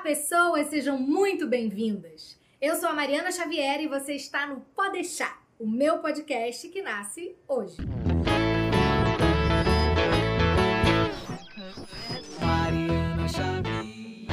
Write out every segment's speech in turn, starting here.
pessoas, sejam muito bem-vindas. Eu sou a Mariana Xavier e você está no Pode Deixar, o meu podcast que nasce hoje. Mariana Xavier.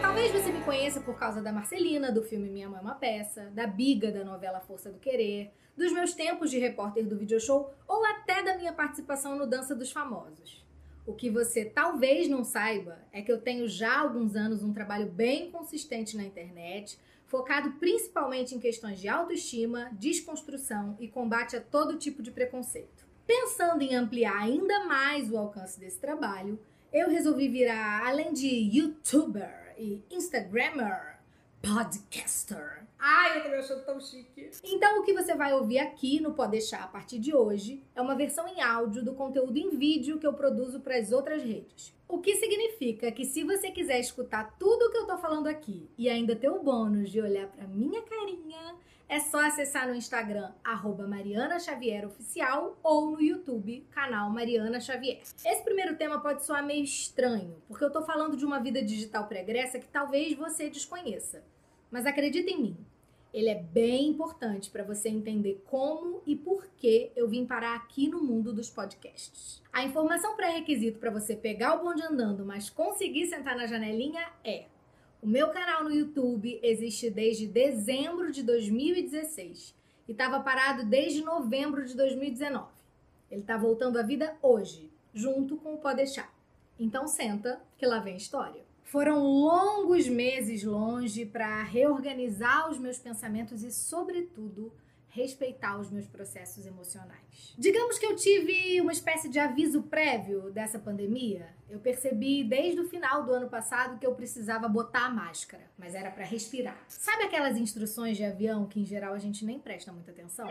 Talvez você me conheça por causa da Marcelina, do filme Minha Mãe é uma Peça, da Biga, da novela Força do Querer, dos meus tempos de repórter do video show ou até da minha participação no Dança dos Famosos. O que você talvez não saiba é que eu tenho já há alguns anos um trabalho bem consistente na internet, focado principalmente em questões de autoestima, desconstrução e combate a todo tipo de preconceito. Pensando em ampliar ainda mais o alcance desse trabalho, eu resolvi virar, além de youtuber e instagrammer, podcaster. Ai, eu tô me achando tão chique. Então, o que você vai ouvir aqui no Pode Deixar a partir de hoje é uma versão em áudio do conteúdo em vídeo que eu produzo para as outras redes. O que significa que se você quiser escutar tudo o que eu tô falando aqui e ainda ter o bônus de olhar pra minha carinha, é só acessar no Instagram, arroba Mariana Xavier Oficial, ou no YouTube, canal Mariana Xavier. Esse primeiro tema pode soar meio estranho, porque eu tô falando de uma vida digital pregressa que talvez você desconheça. Mas acredita em mim, ele é bem importante para você entender como e por que eu vim parar aqui no mundo dos podcasts. A informação pré-requisito para você pegar o bonde andando, mas conseguir sentar na janelinha é: o meu canal no YouTube existe desde dezembro de 2016 e estava parado desde novembro de 2019. Ele está voltando à vida hoje, junto com o Pode Deixar. Então senta, que lá vem história. Foram longos meses longe para reorganizar os meus pensamentos e, sobretudo, respeitar os meus processos emocionais. Digamos que eu tive uma espécie de aviso prévio dessa pandemia. Eu percebi desde o final do ano passado que eu precisava botar a máscara, mas era para respirar. Sabe aquelas instruções de avião que em geral a gente nem presta muita atenção?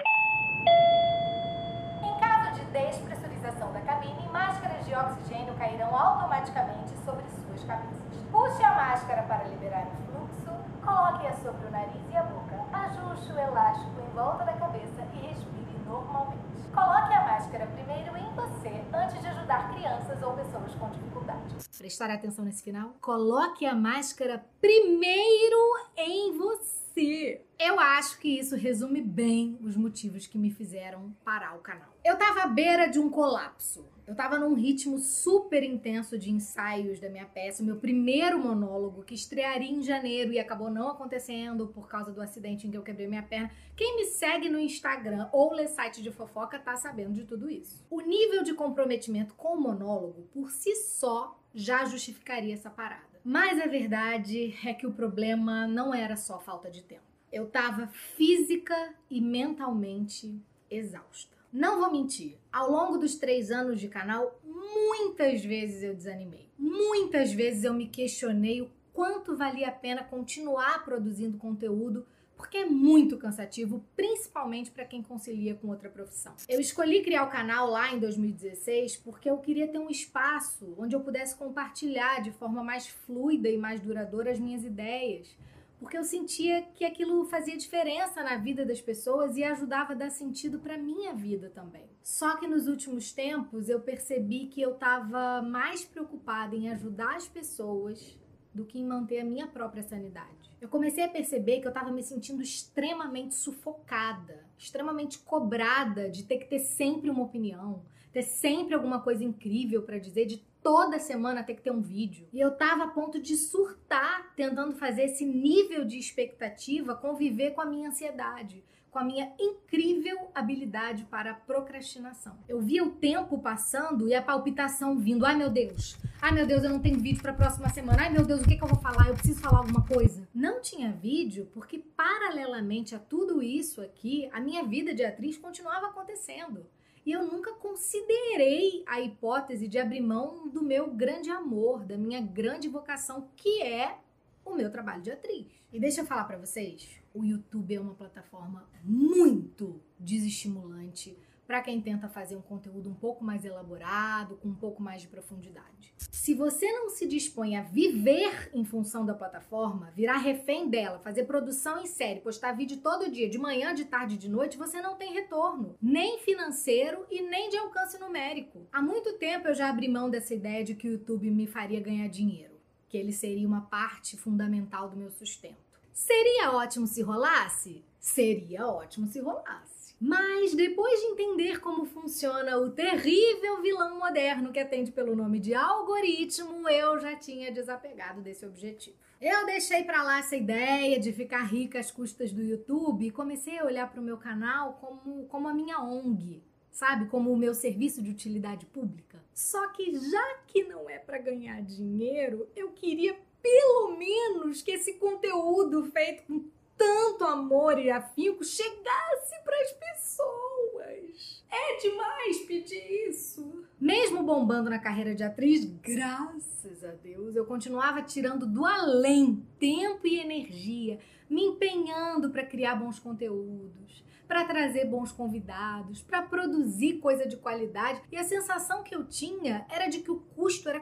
Despressurização da cabine, máscaras de oxigênio cairão automaticamente sobre suas cabeças. Puxe a máscara para liberar o fluxo, coloque-a sobre o nariz e a boca, ajuste o elástico em volta da cabeça e respire normalmente. Coloque a máscara primeiro em você antes de ajudar crianças ou pessoas com dificuldades. Prestar atenção nesse final? Coloque a máscara primeiro em você. Eu acho que isso resume bem os motivos que me fizeram parar o canal. Eu tava à beira de um colapso. Eu tava num ritmo super intenso de ensaios da minha peça, meu primeiro monólogo, que estrearia em janeiro e acabou não acontecendo por causa do acidente em que eu quebrei minha perna. Quem me segue no Instagram ou lê site de fofoca tá sabendo de tudo isso. O nível de comprometimento com o monólogo, por si só, já justificaria essa parada. Mas a verdade é que o problema não era só falta de tempo. Eu tava física e mentalmente exausta. Não vou mentir, ao longo dos três anos de canal, muitas vezes eu desanimei. Muitas vezes eu me questionei o quanto valia a pena continuar produzindo conteúdo, porque é muito cansativo, principalmente para quem concilia com outra profissão. Eu escolhi criar o canal lá em 2016 porque eu queria ter um espaço onde eu pudesse compartilhar de forma mais fluida e mais duradoura as minhas ideias porque eu sentia que aquilo fazia diferença na vida das pessoas e ajudava a dar sentido para minha vida também. Só que nos últimos tempos eu percebi que eu estava mais preocupada em ajudar as pessoas do que em manter a minha própria sanidade. Eu comecei a perceber que eu estava me sentindo extremamente sufocada, extremamente cobrada de ter que ter sempre uma opinião, ter sempre alguma coisa incrível para dizer, de toda semana ter que ter um vídeo. E eu tava a ponto de surtar tentando fazer esse nível de expectativa conviver com a minha ansiedade, com a minha incrível habilidade para procrastinação. Eu via o tempo passando e a palpitação vindo. Ai meu Deus, ai meu Deus, eu não tenho vídeo para a próxima semana. Ai meu Deus, o que, que eu vou falar? Eu preciso falar alguma coisa. Não tinha vídeo porque, paralelamente a tudo isso aqui, a minha vida de atriz continuava acontecendo. E eu nunca considerei a hipótese de abrir mão do meu grande amor, da minha grande vocação, que é o meu trabalho de atriz. E deixa eu falar para vocês, o YouTube é uma plataforma muito desestimulante para quem tenta fazer um conteúdo um pouco mais elaborado, com um pouco mais de profundidade. Se você não se dispõe a viver em função da plataforma, virar refém dela, fazer produção em série, postar vídeo todo dia, de manhã, de tarde, de noite, você não tem retorno, nem financeiro e nem de alcance numérico. Há muito tempo eu já abri mão dessa ideia de que o YouTube me faria ganhar dinheiro. que ele seria uma parte fundamental do meu sustento. Seria ótimo se rolasse? Seria ótimo se rolasse. Mas depois de entender como funciona o terrível vilão moderno que atende pelo nome de algoritmo, eu já tinha desapegado desse objetivo. Eu deixei para lá essa ideia de ficar rica às custas do YouTube e comecei a olhar para o meu canal como, como a minha ONG, sabe? Como o meu serviço de utilidade pública. Só que já que não é para ganhar dinheiro, eu queria pelo menos que esse conteúdo feito com tanto amor e afinco chegasse para as pessoas. É demais pedir isso. Mesmo bombando na carreira de atriz, graças a Deus, eu continuava tirando do além tempo e energia, me empenhando para criar bons conteúdos, para trazer bons convidados, para produzir coisa de qualidade. E a sensação que eu tinha era de que o custo era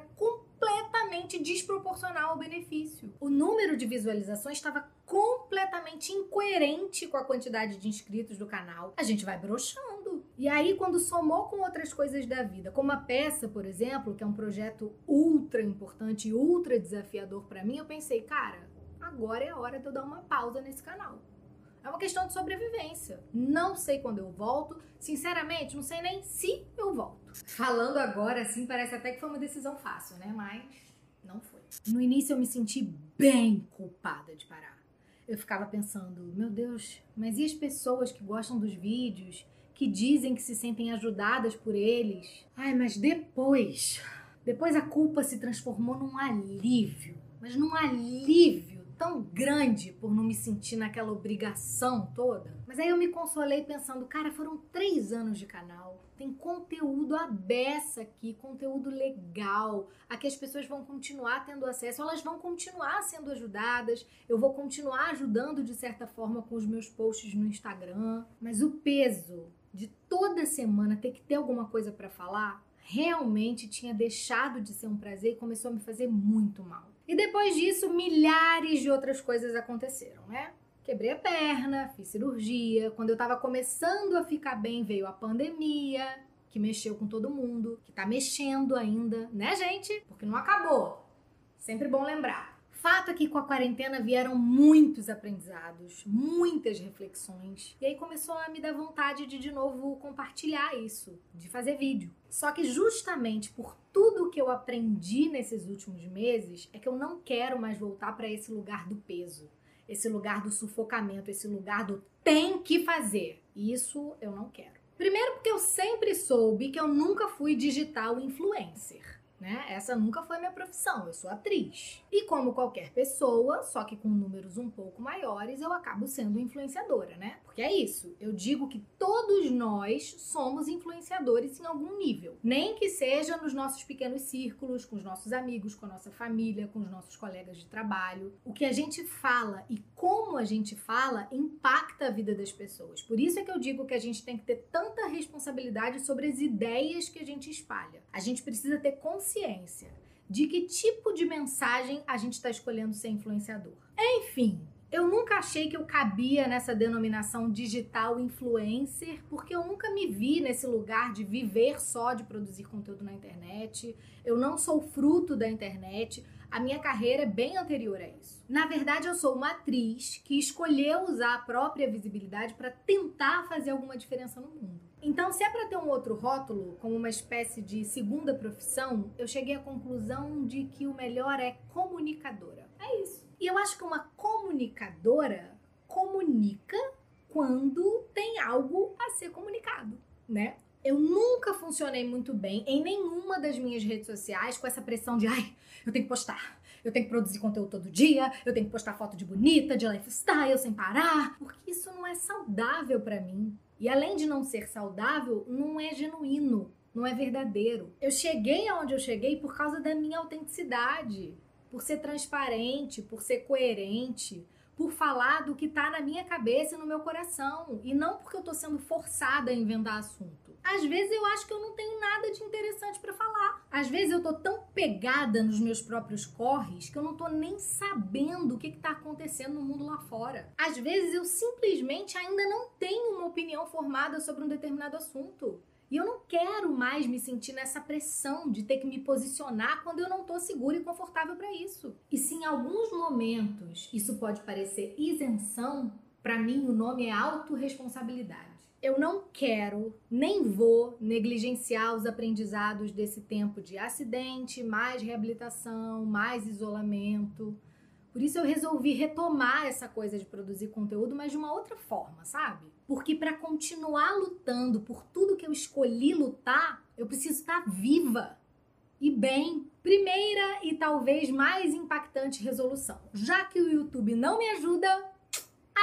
completamente desproporcional ao benefício. O número de visualizações estava completamente incoerente com a quantidade de inscritos do canal. A gente vai broxando. E aí, quando somou com outras coisas da vida, como a peça, por exemplo, que é um projeto ultra importante e ultra desafiador para mim, eu pensei, cara, agora é a hora de eu dar uma pausa nesse canal. É uma questão de sobrevivência. Não sei quando eu volto. Sinceramente, não sei nem se eu volto. Falando agora, assim, parece até que foi uma decisão fácil, né? Mas não foi. No início eu me senti bem culpada de parar. Eu ficava pensando, meu Deus, mas e as pessoas que gostam dos vídeos, que dizem que se sentem ajudadas por eles? Ai, mas depois, depois a culpa se transformou num alívio, mas num alívio tão grande por não me sentir naquela obrigação toda. Mas aí eu me consolei pensando, cara, foram três anos de canal. Tem conteúdo à beça aqui, conteúdo legal, a que as pessoas vão continuar tendo acesso, elas vão continuar sendo ajudadas, eu vou continuar ajudando de certa forma com os meus posts no Instagram. Mas o peso de toda semana ter que ter alguma coisa para falar realmente tinha deixado de ser um prazer e começou a me fazer muito mal. E depois disso, milhares de outras coisas aconteceram, né? Quebrei a perna, fiz cirurgia. Quando eu tava começando a ficar bem, veio a pandemia, que mexeu com todo mundo, que tá mexendo ainda, né, gente? Porque não acabou. Sempre bom lembrar. Fato é que com a quarentena vieram muitos aprendizados, muitas reflexões. E aí começou a me dar vontade de de novo compartilhar isso, de fazer vídeo. Só que justamente por tudo que eu aprendi nesses últimos meses, é que eu não quero mais voltar para esse lugar do peso, esse lugar do sufocamento, esse lugar do tem que fazer. Isso eu não quero. Primeiro porque eu sempre soube que eu nunca fui digital influencer né? Essa nunca foi minha profissão, eu sou atriz. E como qualquer pessoa, só que com números um pouco maiores, eu acabo sendo influenciadora, né? Porque é isso, eu digo que todos nós somos influenciadores em algum nível. Nem que seja nos nossos pequenos círculos, com os nossos amigos, com a nossa família, com os nossos colegas de trabalho. O que a gente fala e como a gente fala impacta a vida das pessoas. Por isso é que eu digo que a gente tem que ter tanta responsabilidade sobre as ideias que a gente espalha. A gente precisa ter consciência consciência de que tipo de mensagem a gente está escolhendo ser influenciador. Enfim, eu nunca achei que eu cabia nessa denominação digital influencer, porque eu nunca me vi nesse lugar de viver só de produzir conteúdo na internet. Eu não sou fruto da internet. A minha carreira é bem anterior a isso. Na verdade, eu sou uma atriz que escolheu usar a própria visibilidade para tentar fazer alguma diferença no mundo. Então, se é para ter um outro rótulo, como uma espécie de segunda profissão, eu cheguei à conclusão de que o melhor é comunicadora. É isso. E eu acho que uma comunicadora comunica quando tem algo a ser comunicado, né? Eu nunca funcionei muito bem em nenhuma das minhas redes sociais com essa pressão de ai, eu tenho que postar, eu tenho que produzir conteúdo todo dia, eu tenho que postar foto de bonita, de lifestyle sem parar, porque isso não é saudável para mim. E além de não ser saudável, não é genuíno, não é verdadeiro. Eu cheguei aonde eu cheguei por causa da minha autenticidade, por ser transparente, por ser coerente, por falar do que tá na minha cabeça e no meu coração, e não porque eu tô sendo forçada a inventar assunto. Às vezes eu acho que eu não tenho nada de interessante para falar. Às vezes eu tô tão pegada nos meus próprios corres que eu não tô nem sabendo o que, que tá acontecendo no mundo lá fora. Às vezes eu simplesmente ainda não tenho uma opinião formada sobre um determinado assunto. E eu não quero mais me sentir nessa pressão de ter que me posicionar quando eu não tô segura e confortável para isso. E se em alguns momentos isso pode parecer isenção, para mim o nome é autorresponsabilidade. Eu não quero nem vou negligenciar os aprendizados desse tempo de acidente, mais reabilitação, mais isolamento. Por isso eu resolvi retomar essa coisa de produzir conteúdo, mas de uma outra forma, sabe? Porque para continuar lutando por tudo que eu escolhi lutar, eu preciso estar viva e bem. Primeira e talvez mais impactante resolução. Já que o YouTube não me ajuda,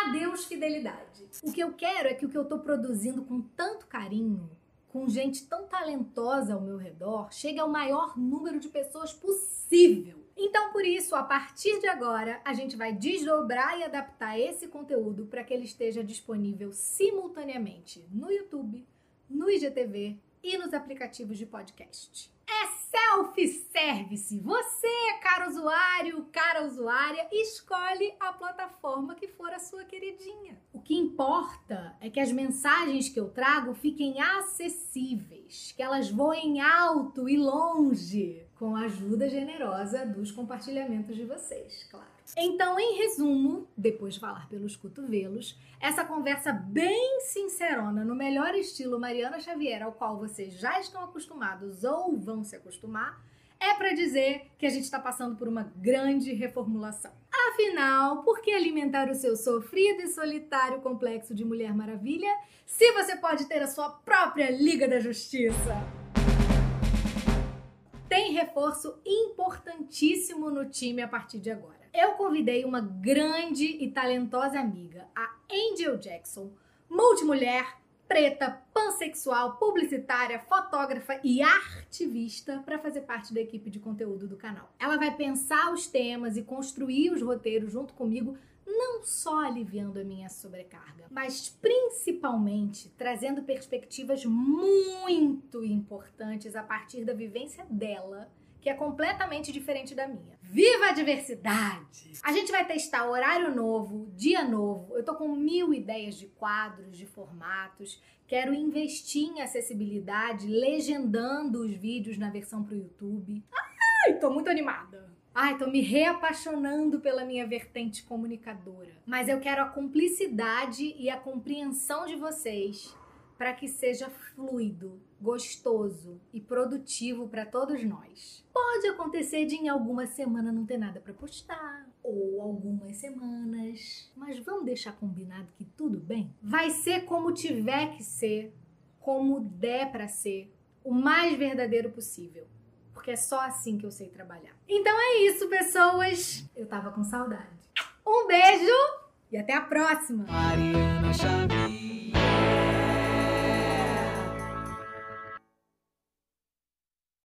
adeus fidelidade. O que eu quero é que o que eu estou produzindo com tanto carinho, com gente tão talentosa ao meu redor, chegue ao maior número de pessoas possível. Então, por isso, a partir de agora, a gente vai desdobrar e adaptar esse conteúdo para que ele esteja disponível simultaneamente no YouTube, no IGTV e nos aplicativos de podcast. É self-service. Você, caro usuário, cara usuária, escolhe a plataforma que for a sua queridinha. O que importa é que as mensagens que eu trago fiquem acessíveis, que elas voem alto e longe com a ajuda generosa dos compartilhamentos de vocês, claro. Então, em resumo, depois de falar pelos cotovelos, essa conversa bem sincerona, no melhor estilo Mariana Xavier, ao qual vocês já estão acostumados ou vão se acostumar, é para dizer que a gente está passando por uma grande reformulação. Afinal, por que alimentar o seu sofrido e solitário complexo de Mulher Maravilha se você pode ter a sua própria Liga da Justiça? tem reforço importantíssimo no time a partir de agora. Eu convidei uma grande e talentosa amiga, a Angel Jackson, multimulher, preta, pansexual, publicitária, fotógrafa e ativista para fazer parte da equipe de conteúdo do canal. Ela vai pensar os temas e construir os roteiros junto comigo não só aliviando a minha sobrecarga, mas principalmente trazendo perspectivas muito importantes a partir da vivência dela que é completamente diferente da minha. Viva a diversidade! A gente vai testar horário novo, dia novo. Eu tô com mil ideias de quadros, de formatos. Quero investir em acessibilidade, legendando os vídeos na versão pro YouTube. Ai, tô muito animada! Ai, tô me reapaixonando pela minha vertente comunicadora. Mas eu quero a cumplicidade e a compreensão de vocês para que seja fluido, gostoso e produtivo para todos nós. Pode acontecer de em alguma semana não ter nada para postar, ou algumas semanas, mas vamos deixar combinado que tudo bem? Vai ser como tiver que ser, como der para ser, o mais verdadeiro possível porque é só assim que eu sei trabalhar. Então é isso, pessoas. Eu tava com saudade. Um beijo e até a próxima. Mariana